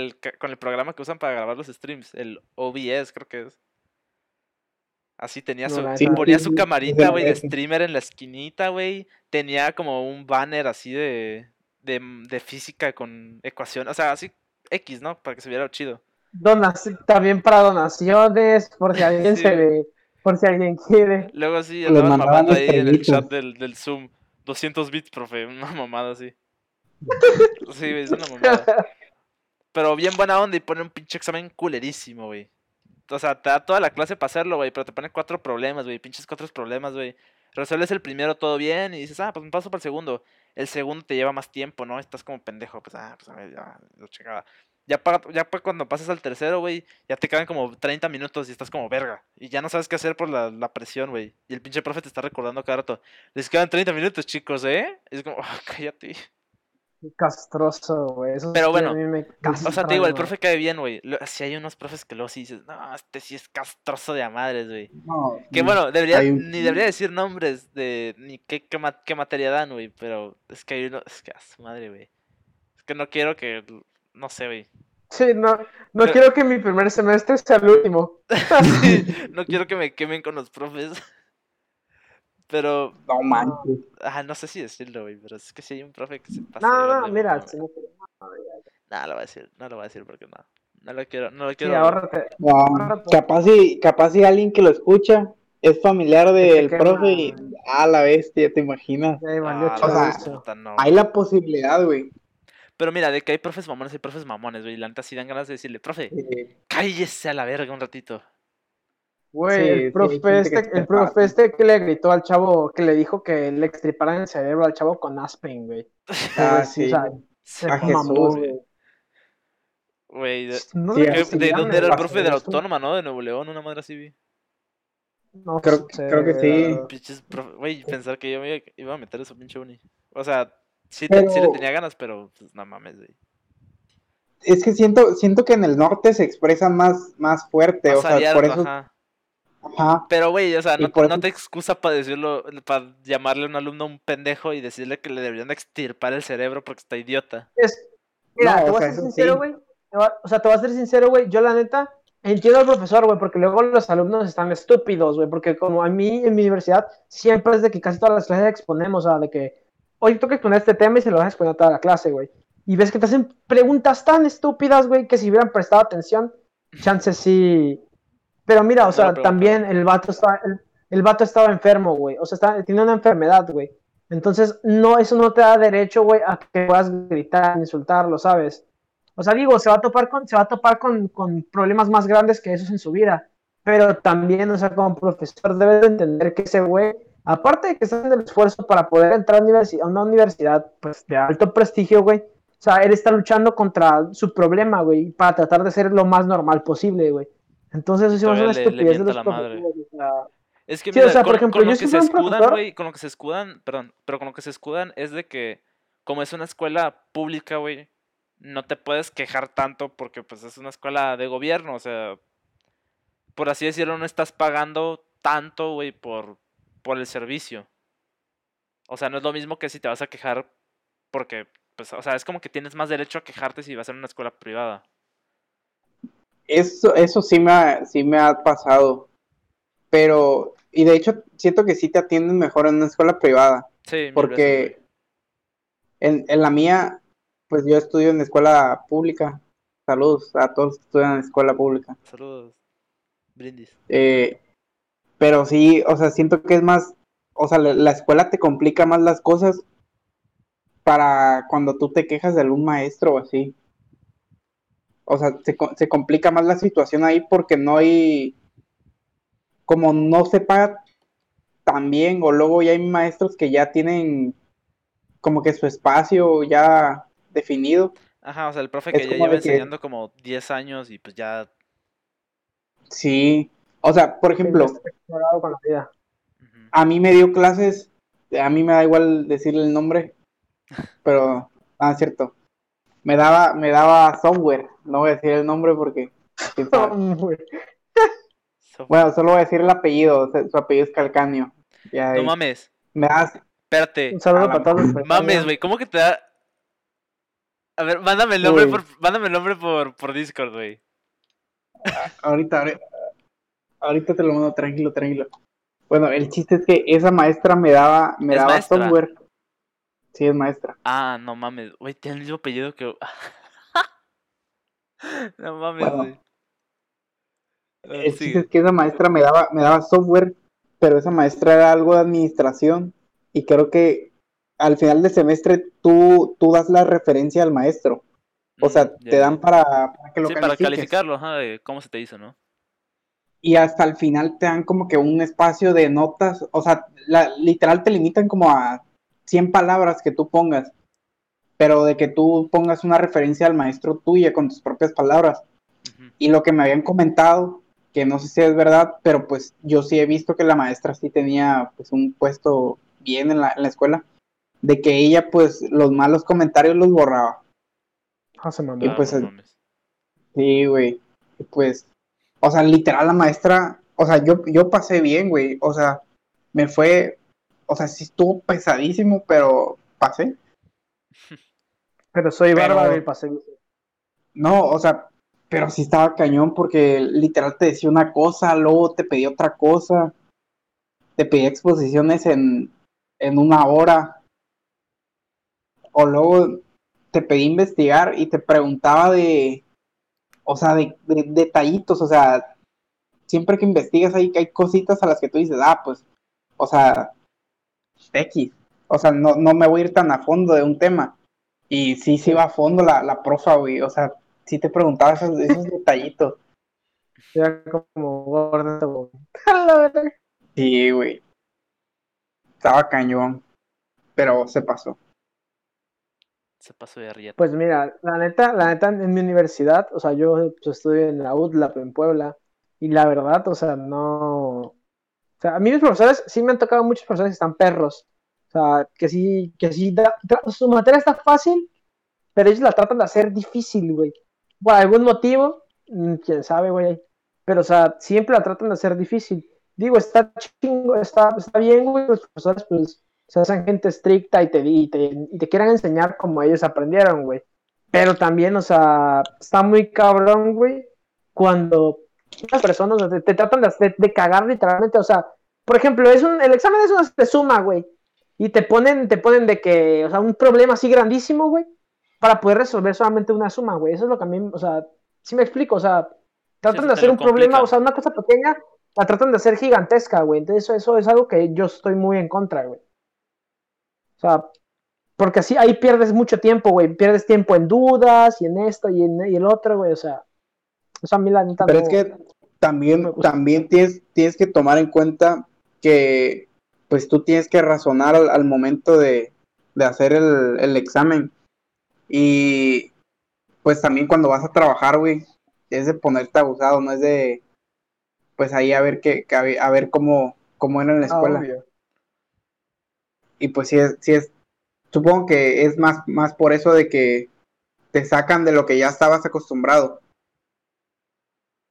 el con el programa que usan para grabar los streams, el OBS creo que es. Así tenía su, sí, ponía Sí, su sí, camarita, güey, de streamer en la esquinita, güey. Tenía como un banner así de, de, de física con ecuación, o sea, así X, ¿no? Para que se viera chido. También para donaciones, por si alguien Sí. se ve, por si alguien quiere. Luego Les andaban mamando ahí en el chat del, del Zoom. 200 bits, profe, una mamada así. Sí, es una mamada. Pero bien buena onda y pone un pinche examen culerísimo, güey. O sea, te da toda la clase para hacerlo, güey, pero te pone cuatro problemas, güey, pinches cuatro problemas, güey. Resuelves el primero todo bien y dices, ah, pues me paso para el segundo. El segundo te lleva más tiempo, ¿no? Estás como pendejo, pues, ah, pues a ver, ya, lo chingada. Ya para, ya pa' cuando pasas al tercero, güey, ya te quedan como 30 minutos y estás como verga. Y ya no sabes qué hacer por la, presión, güey. Y el pinche profe te está recordando cada rato. Les quedan 30 minutos, chicos, ¿eh? Y es como, ah, cállate. Qué Castroso, güey. Eso Pero bueno, a mí me O sea, te digo, el castra, profe cae bien, güey. Si hay unos profes que luego sí dices, no, este sí es castroso de a madres, güey. No, Que bueno, debería, un- ni debería decir nombres de ni qué, qué, qué materia dan, güey. Pero es que hay uno, es que a su madre, güey. Es que no quiero que, no sé, güey. Sí, no, no Pero- quiero que mi primer semestre sea el último. Sí, no quiero que me quemen con los profes. Pero, No manches. ah, no sé si decirlo, güey. Pero es que si hay un profe que se pasa. No, no, mira, no, si lo voy a decir, no lo voy a decir porque no. No lo quiero, no lo sí, quiero. ahórrate. No, Ahora, pues. capaz si, capaz si alguien que lo escucha es familiar del profe y ah, la bestia, te imaginas. Ah, o sea, chorizo. puta, no. Hay la posibilidad, güey. Pero mira, de que hay profes mamones, hay profes mamones, güey. y La neta sí dan ganas de decirle, profe, cállese a la verga un ratito. Güey, Sí, el profe este, el profe este que le gritó al chavo, que le dijo que le extriparan el cerebro al chavo con Aspen, güey. Ah, sí. o sea, Se A Jesús, güey. Güey, de, No Sí, sé ¿qué- si de llaman dónde era el profe de la autónoma, no? De Nuevo León, una madre así vi. No Creo- sé, creo que sí. Pinches profe- Güey, pensar que yo me iba- a meter eso pinche uni. O sea, sí, te- sí le tenía ganas, pero pues no mames, güey. Es que siento, siento que en el norte se expresan más, más fuerte, Más o sea, por eso, ajá. Ajá, Pero, güey, o sea, no, por no eso- te excusa para decirlo, para llamarle a un alumno un pendejo y decirle que le deberían de extirpar el cerebro porque está idiota. Es, mira, No, te voy a ser sincero, güey. O sea, te voy a ser sincero, güey. Yo, la neta, entiendo al profesor, güey, porque luego los alumnos están estúpidos, güey. Porque como a mí en mi universidad siempre es de que casi todas las clases exponemos, o sea, de que hoy toca exponer este tema y se lo vas a exponer a toda la clase, güey. Y ves que te hacen preguntas tan estúpidas, güey, que si hubieran prestado atención, chances sí. Pero mira, o sea, también el vato estaba, el, el vato estaba enfermo, güey. O sea, está, tiene una enfermedad, güey. Entonces, no, eso no te da derecho, güey, a que puedas gritar, insultarlo, ¿sabes? O sea, digo, se va a topar con, se va a topar con, con problemas más grandes que esos en su vida. Pero también, o sea, como profesor, debes de entender que ese güey, aparte de que está haciendo el esfuerzo para poder entrar a una universidad pues, de alto prestigio, güey, o sea, él está luchando contra su problema, güey, para tratar de ser lo más normal posible, güey. Entonces, eso es una estupidez de los la madre. profesores, o sea, Es que Sí, o mira, sea, por ejemplo, con lo que se escudan, güey, con lo que se escudan, perdón, pero con lo que se escudan es de que como es una escuela pública, güey, no te puedes quejar tanto porque pues es una escuela de gobierno, o sea, por así decirlo, no estás pagando tanto, güey, por, por el servicio. O sea, no es lo mismo que si te vas a quejar porque, pues, o sea, es como que tienes más derecho a quejarte si vas a una escuela privada. Eso, eso sí me ha, sí me ha pasado, pero, y de hecho, siento que sí te atienden mejor en una escuela privada, Sí, porque en, en la mía, pues yo estudio en escuela pública, saludos a todos que estudian en escuela pública. Saludos. Brindis. Eh, pero sí, o sea, siento que es más, o sea, la, la escuela te complica más las cosas para cuando tú te quejas de algún maestro o así. O sea, se, co- se complica más la situación ahí porque no hay, como no se paga tan bien, o luego ya hay maestros que ya tienen como que su espacio ya definido. Ajá, o sea, el profe Es que ya lleva que- enseñando como 10 años y pues ya... Sí, o sea, por ejemplo, con la vida. a mí me dio clases, a mí me da igual decirle el nombre, pero, ah, es cierto, me daba, me daba software, no voy a decir el nombre porque, bueno, solo voy a decir el apellido, su apellido es Calcanio, ya no mames, me das, espérate. Un saludo Ah, para todos los Mames, güey, ¿cómo que te da? A ver, mándame el nombre Uy. por, mándame el nombre por, por Discord, güey. Ahorita, ahorita, ahorita te lo mando, tranquilo, tranquilo. Bueno, el chiste es que esa maestra me daba, me ¿Es daba maestra? software. Sí, es maestra. Ah, no mames, güey, tiene el mismo apellido que. no mames, Bueno, güey. Ah, chiste sigue. es que esa maestra me daba, me daba software, pero esa maestra era algo de administración y creo que al final del semestre tú, tú das la referencia al maestro. O sea, Mm, te dan para, para que lo Sí, para calificarlo, ajá, de cómo se te hizo, ¿no? y hasta el final te dan como que un espacio de notas, o sea, la- literal te limitan como a 100 palabras que tú pongas, pero de que tú pongas una referencia al maestro tuya con tus propias palabras. Y lo que me habían comentado, que no sé si es verdad, pero pues yo sí he visto que la maestra sí tenía pues un puesto bien en la, en la escuela, de que ella pues los malos comentarios los borraba. Ah, se mamó. Y pues, no mames. Sí, güey. Y Pues, o sea, literal la maestra, o sea, yo, yo pasé bien, güey. O sea, me fue, o sea, sí estuvo pesadísimo, pero pasé. Pero soy Pero- bárbaro y pasé. No, o sea, pero sí estaba cañón porque literal te decía una cosa, luego te pedía otra cosa. Te pedía exposiciones en, en una hora. O luego te pedí investigar y te preguntaba de, o sea, de, de detallitos, o sea, siempre que investigas hay, hay cositas a las que tú dices, ah, pues, o sea, X, o sea, no, no me voy a ir tan a fondo de un tema. Y sí, sí va a fondo la, la profa, güey, o sea, sí te preguntaba esos, esos detallitos. Era como gordo. Sí, güey. Estaba cañón, pero se pasó. Se pasó de rieta. Pues mira, la neta, la neta en mi universidad, o sea, yo pues, estudio en la UDLAP en Puebla, y la verdad, o sea, no. O sea, a mí mis profesores sí me han tocado muchos profesores que están perros. O sea, que sí, que sí, su materia está fácil, pero ellos la tratan de hacer difícil, güey. Por algún motivo, mm, quién sabe, güey. Pero, o sea, siempre la tratan de hacer difícil. Digo, está chingo, está, está bien, güey, los profesores, pues, se hacen gente estricta y te, y te, y te quieran enseñar como ellos aprendieron, güey. Pero también, o sea, está muy cabrón, güey, cuando las personas te, te tratan de, de, de cagar literalmente, o sea, por ejemplo, es un, el examen es una suma, güey, y te ponen, te ponen de que, o sea, un problema así grandísimo, güey, para poder resolver solamente una suma, güey. Eso es lo que a mí, o sea, sí me explico, o sea, tratan Sí, de hacer un problema, o sea, una cosa pequeña, la tratan de hacer gigantesca, güey. Entonces, eso, eso es algo que yo estoy muy en contra, güey. O sea, porque así ahí pierdes mucho tiempo, güey. Pierdes tiempo en dudas y en esto y en y el otro, güey. O sea, eso a mí la neta Pero no- es que también, también tienes, tienes que tomar en cuenta que pues tú tienes que razonar al, al momento de, de hacer el, el examen. Y pues también cuando vas a trabajar, güey, es de ponerte abusado, no es de pues ahí a ver que a ver- cómo, cómo era en la Ah, escuela. Y pues sí es, sí es, supongo que es más, más por eso de que te sacan de lo que ya estabas acostumbrado.